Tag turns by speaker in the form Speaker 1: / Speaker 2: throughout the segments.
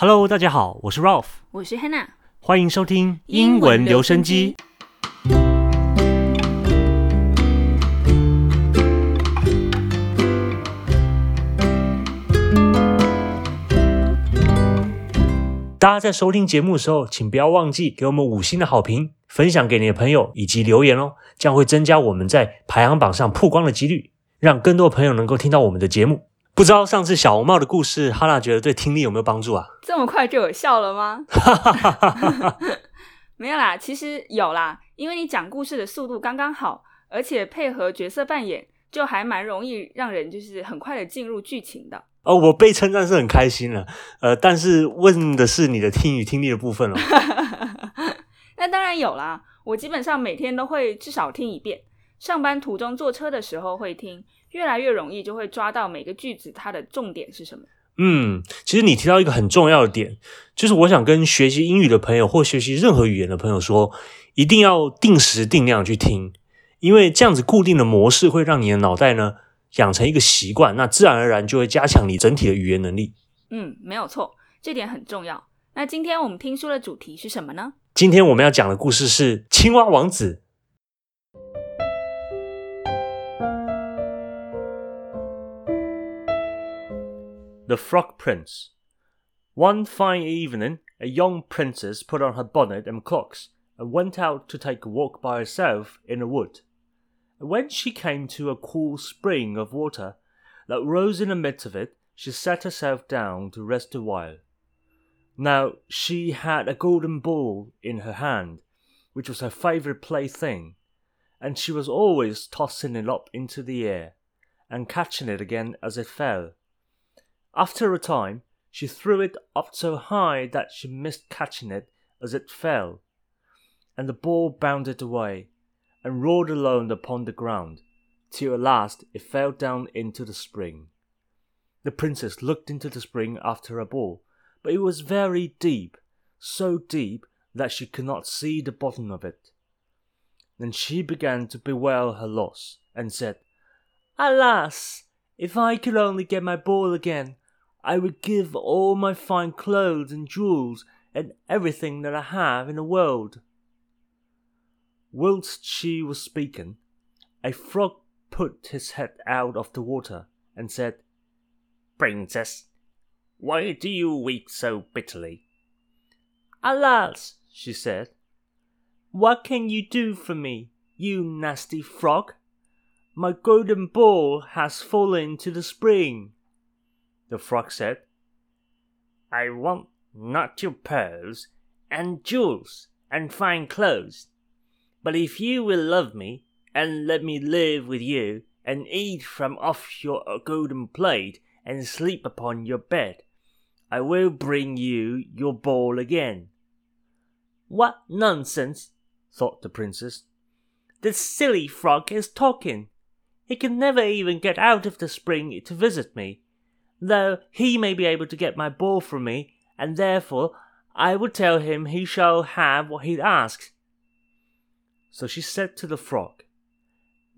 Speaker 1: Hello，大家好，我是 Ralph，
Speaker 2: 我是 Hannah，
Speaker 1: 欢迎收听英文留声机。。大家在收听节目的时候，请不要忘记给我们五星的好评，分享给你的朋友以及留言哦，这样会增加我们在排行榜上曝光的几率，让更多朋友能够听到我们的节目。不知道上次小红帽的故事，哈娜觉得对听力有没有帮助啊？
Speaker 2: 这么快就有效了吗？没有啦，其实有啦，因为你讲故事的速度刚刚好，而且配合角色扮演，就还蛮容易让人就是很快的进入剧情的。
Speaker 1: 哦，我被称赞是很开心了，呃，但是问的是你的听与听力的部分了。
Speaker 2: 那当然有啦，我基本上每天都会至少听一遍，上班途中坐车的时候会听，越来越容易就会抓到每个句子它的重点是什么。
Speaker 1: 嗯，其实你提到一个很重要的点，就是我想跟学习英语的朋友或学习任何语言的朋友说，一定要定时定量去听，因为这样子固定的模式会让你的脑袋呢养成一个习惯，那自然而然就会加强你整体的语言能力。
Speaker 2: 嗯，没有错，这点很重要。那今天我们听书的主题是什么呢？
Speaker 1: 今天我们要讲的故事是《青蛙王子》。The Frog Prince. One fine evening, a young princess put on her bonnet and cloaks and went out to take a walk by herself in a wood. When she came to a cool spring of water that rose in the midst of it, she sat herself down to rest a while. Now she had a golden ball in her hand, which was her favourite plaything, and she was always tossing it up into the air and catching it again as it fell. After a time, she threw it up so high that she missed catching it as it fell, and the ball bounded away and rolled alone upon the ground, till at last it fell down into the spring. The princess looked into the spring after her ball, but it was very deep, so deep that she could not see the bottom of it. Then she began to bewail her loss, and said, Alas! If I could only get my ball again, I would give all my fine clothes and jewels and everything that I have in the world. Whilst she was speaking, a frog put his head out of the water and said, Princess, why do you weep so bitterly? Alas, she said, what can you do for me, you nasty frog? My golden ball has fallen to the spring. The frog said, I want not your pearls and jewels and fine clothes, but if you will love me and let me live with you and eat from off your uh, golden plate and sleep upon your bed, I will bring you your ball again. What nonsense, thought the princess. This silly frog is talking. He can never even get out of the spring to visit me, though he may be able to get my ball from me, and therefore I will tell him he shall have what he asks. So she said to the frog,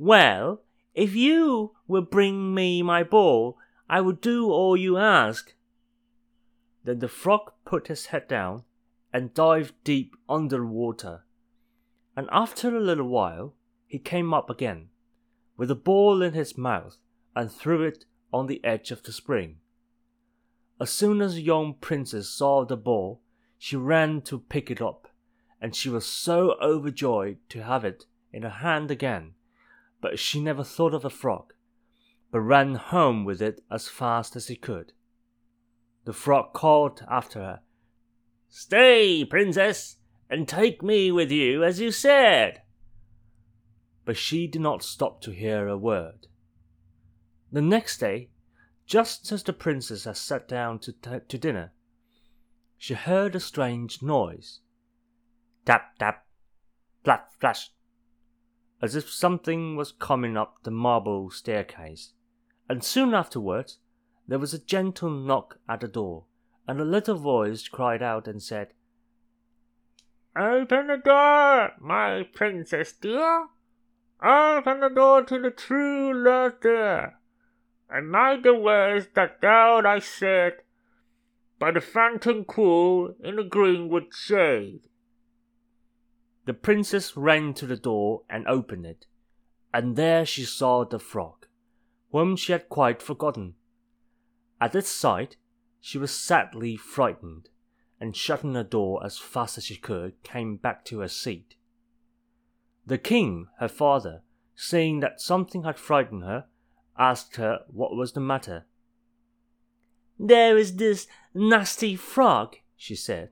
Speaker 1: Well, if you will bring me my ball, I will do all you ask. Then the frog put his head down and dived deep under water. And after a little while, he came up again, with a ball in his mouth, and threw it on the edge of the spring. As soon as the young princess saw the ball, she ran to pick it up, and she was so overjoyed to have it in her hand again, but she never thought of the frog, but ran home with it as fast as she could. The frog called after her, Stay, princess, and take me with you as you said. But she did not stop to hear a word. The next day, just as the princess had sat down to, t- to dinner, she heard a strange noise tap, tap, flap, flash, as if something was coming up the marble staircase. And soon afterwards, there was a gentle knock at the door, and a little voice cried out and said, Open the door, my princess dear. Open the door to the true dear. And mind the that thou hast said.
Speaker 3: by the fountain cool in the greenwood shade.
Speaker 1: The princess ran to the door and opened it, and there she saw the frog, whom she had quite forgotten. At its sight, she was sadly frightened, and shutting the door as fast as she could, came back to her seat. The king, her father, seeing that something had frightened her, asked her what was the matter. There is this nasty frog, she said,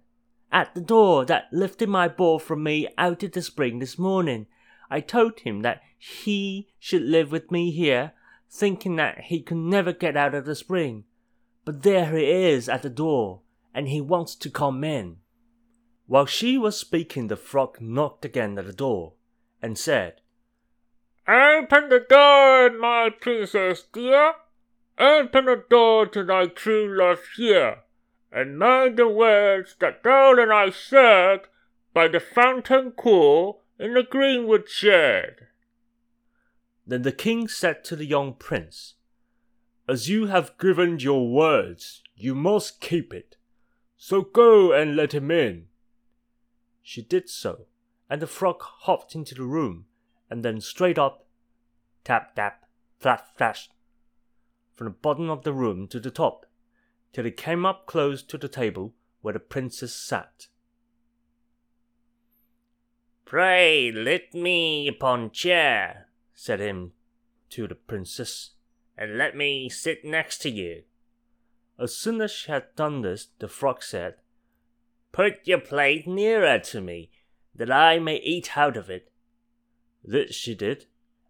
Speaker 1: at the door that lifted my ball from me out of the spring this morning. I told him that he should live with me here, thinking that he could never get out of the spring. But there he is at the door, and he wants to come in. While she was speaking, the frog knocked again at the door and said,
Speaker 3: Open the door, my princess dear. Open the door to thy true love here, and mind the words that thou and I said by the fountain cool in the greenwood shade.
Speaker 1: Then the king said to the young prince, As you have given your words, you must keep it. So go and let him in. She did so, and the frog hopped into the room, and then straight up, tap tap, flap flash, from the bottom of the room to the top, till he came up close to the table where the princess sat. Pray let me upon chair, said him to the princess, and let me sit next to you. As soon as she had done this, the frog said, Put your plate nearer to me, that I may eat out of it. This she did,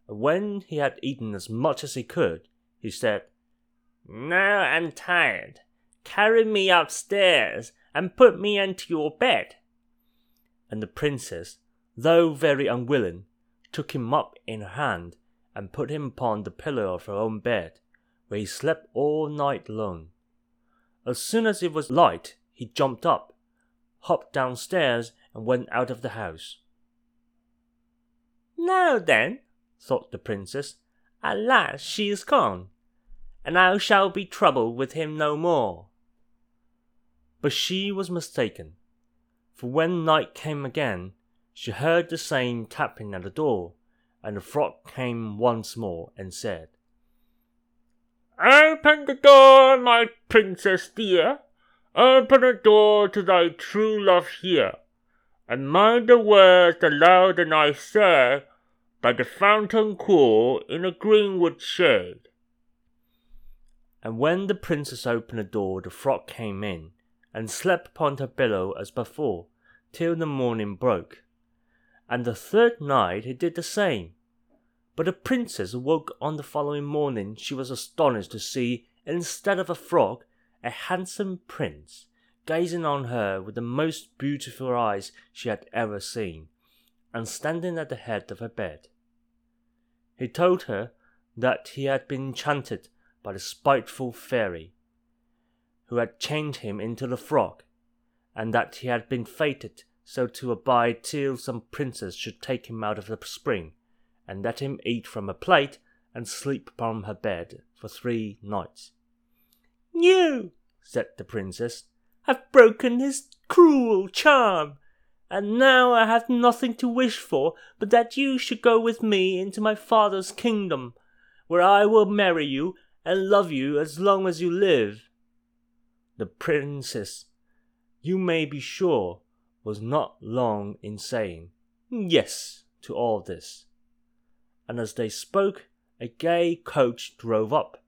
Speaker 1: and when he had eaten as much as he could, he said, Now I'm tired. Carry me upstairs and put me into your bed. And the princess, though very unwilling, took him up in her hand and put him upon the pillow of her own bed, where he slept all night long. As soon as it was light, he jumped up, hopped downstairs, and went out of the house. Now then, thought the princess, at last she is gone, and I shall be troubled with him no more. But she was mistaken, for when night came again, she heard the same tapping at the door, and the frog came once more and said,
Speaker 3: Open the door, my princess dear. Open the door to thy true love here, and mind the words aloud and I say by the fountain cool in the greenwood shade.
Speaker 1: And when the princess opened the door, the frog came in, and slept upon her pillow as before, till the morning broke. And the third night he did the same. But the princess awoke on the following morning. She was astonished to see, instead of a frog, a handsome prince, gazing on her with the most beautiful eyes she had ever seen, and standing at the head of her bed. He told her that he had been enchanted by the spiteful fairy, who had changed him into the frog, and that he had been fated so to abide till some princess should take him out of the spring and let him eat from a plate and sleep upon her bed for three nights. You, said the princess, have broken his cruel charm, and now I have nothing to wish for but that you should go with me into my father's kingdom, where I will marry you and love you as long as you live. The princess, you may be sure, was not long in saying yes to all this. And as they spoke, a gay coach drove up,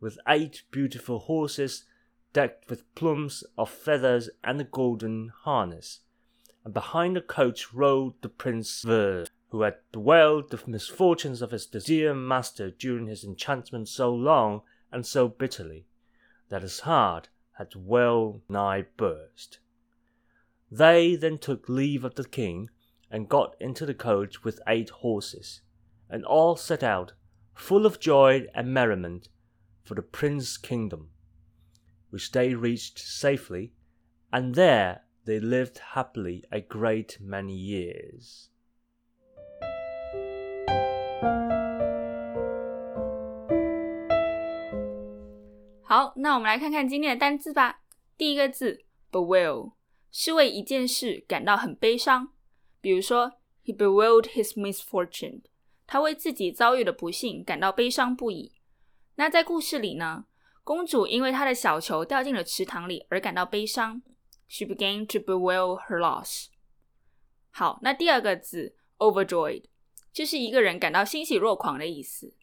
Speaker 1: with eight beautiful horses decked with plumes of feathers and a golden harness. And behind the coach rode the Prince Ver, who had bewailed the misfortunes of his dear master during his enchantment so long and so bitterly, that his heart had well nigh burst. They then took leave of the king, and got into the coach with eight horses and all set out, full of joy and merriment, for the Prince's kingdom, which they reached safely, and there they lived happily a great many years.
Speaker 2: 好，那我们来看看今天的单词吧。 第一个字 bewail 是为一件事感到很悲伤，比如说 he bewailed his misfortune，他为自己遭遇的不幸感到悲伤不已。那在故事里呢， 公主因为她的小球掉进了池塘里而感到悲伤，she began to bewail her loss。好，那第二个字 overjoyed 就是一个人感到欣喜若狂的意思，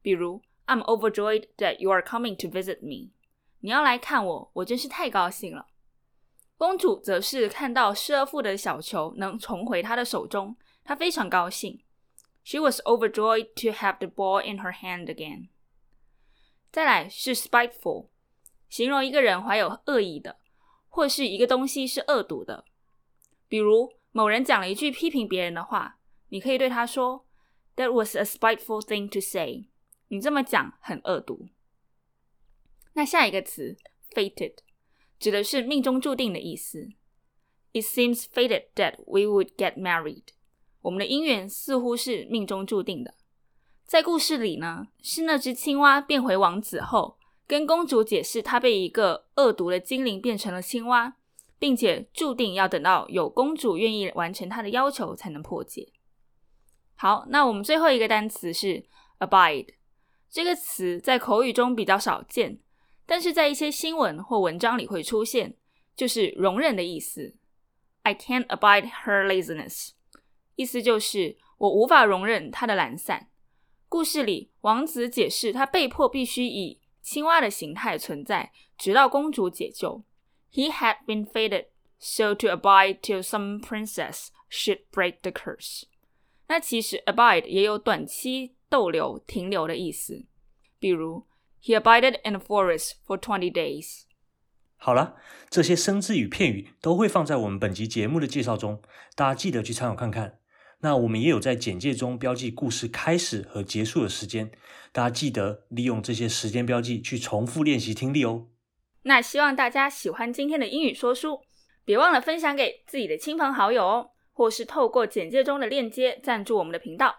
Speaker 2: 比如 I'm overjoyed that you are coming to visit me。你要来看我，我真是太高兴了。公主则是看到失而复得的小球能重回她的手中，她非常高兴。She was overjoyed to have the ball in her hand again。再来是 spiteful，形容一个人怀有恶意的，或是一个东西是恶毒的。比如某人讲了一句批评别人的话，你可以对他说：“That was a spiteful thing to say。”你这么讲很恶毒。那下一个词 fated 指的是命中注定的意思。It seems fated that we would get married。我们的姻缘似乎是命中注定的。在故事里呢，是那只青蛙变回王子后，跟公主解释他被一个恶毒的精灵变成了青蛙，并且注定要等到有公主愿意完成他的要求才能破解。好，那我们最后一个单词是 abide。这个词在口语中比较少见，但是在一些新闻或文章里会出现，就是容忍的意思。I can't abide her laziness，意思就是我无法容忍她的懒散。故事里，王子解释他被迫必须以青蛙的形态存在，直到公主解救。He had been fated so to abide till some princess should break the curse。那其实 abide 也有短期逗留、停留的意思，比如 He abided in the forest for twenty days。
Speaker 4: 好了，这些生字与片语都会放在我们本集节目的介绍中，大家记得去参考看看。那我们也有在简介中标记故事开始和结束的时间，大家记得利用这些时间标记去重复练习听力哦。
Speaker 2: 那希望大家喜欢今天的英语说书，别忘了分享给自己的亲朋好友哦，或是透过简介中的链接赞助我们的频道，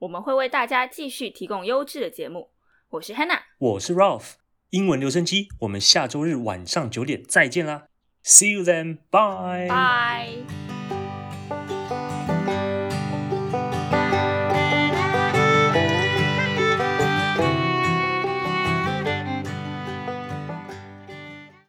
Speaker 2: 我们会为大家继续提供优质的节目。我是 Hannah，
Speaker 4: 我是 Ralph，英文留声机，我们下周日晚上九点再见啦，See you then，bye。
Speaker 2: 拜。